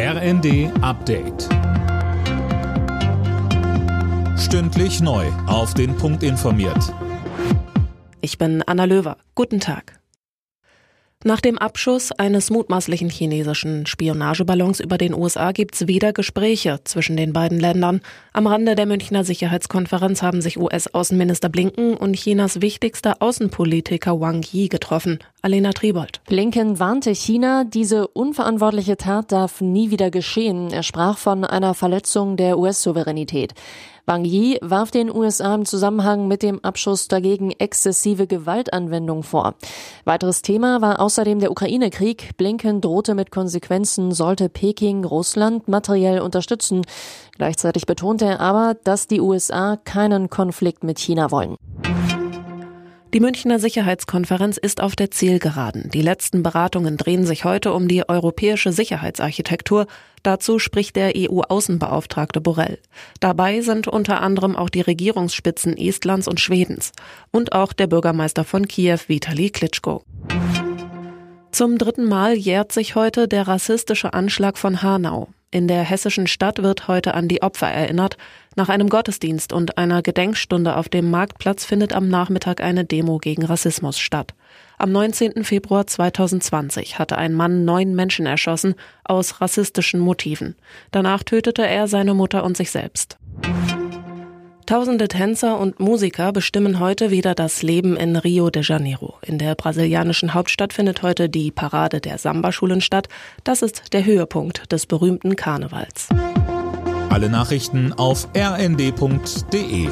RND Update. Stündlich neu. Auf den Punkt informiert. Ich bin Anna Löwer. Guten Tag. Nach dem Abschuss eines mutmaßlichen chinesischen Spionageballons über den USA gibt es wieder Gespräche zwischen den beiden Ländern. Am Rande der Münchner Sicherheitskonferenz haben sich US-Außenminister Blinken und Chinas wichtigster Außenpolitiker Wang Yi getroffen. Alena Tribold. Blinken warnte China, diese unverantwortliche Tat darf nie wieder geschehen. Er sprach von einer Verletzung der US-Souveränität. Wang Yi warf den USA im Zusammenhang mit dem Abschuss dagegen exzessive Gewaltanwendung vor. Weiteres Thema war außerdem der Ukraine-Krieg. Blinken drohte mit Konsequenzen, sollte Peking Russland materiell unterstützen. Gleichzeitig betonte er aber, dass die USA keinen Konflikt mit China wollen. Die Münchner Sicherheitskonferenz ist auf der Zielgeraden. Die letzten Beratungen drehen sich heute um die europäische Sicherheitsarchitektur. Dazu spricht der EU-Außenbeauftragte Borrell. Dabei sind unter anderem auch die Regierungsspitzen Estlands und Schwedens und auch der Bürgermeister von Kiew Vitali Klitschko. Zum dritten Mal jährt sich heute der rassistische Anschlag von Hanau. In der hessischen Stadt wird heute an die Opfer erinnert. Nach einem Gottesdienst und einer Gedenkstunde auf dem Marktplatz findet am Nachmittag eine Demo gegen Rassismus statt. Am 19. Februar 2020 hatte ein Mann neun Menschen erschossen aus rassistischen Motiven. Danach tötete er seine Mutter und sich selbst. Tausende Tänzer und Musiker bestimmen heute wieder das Leben in Rio de Janeiro. In der brasilianischen Hauptstadt findet heute die Parade der Samba-Schulen statt. Das ist der Höhepunkt des berühmten Karnevals. Alle Nachrichten auf rnd.de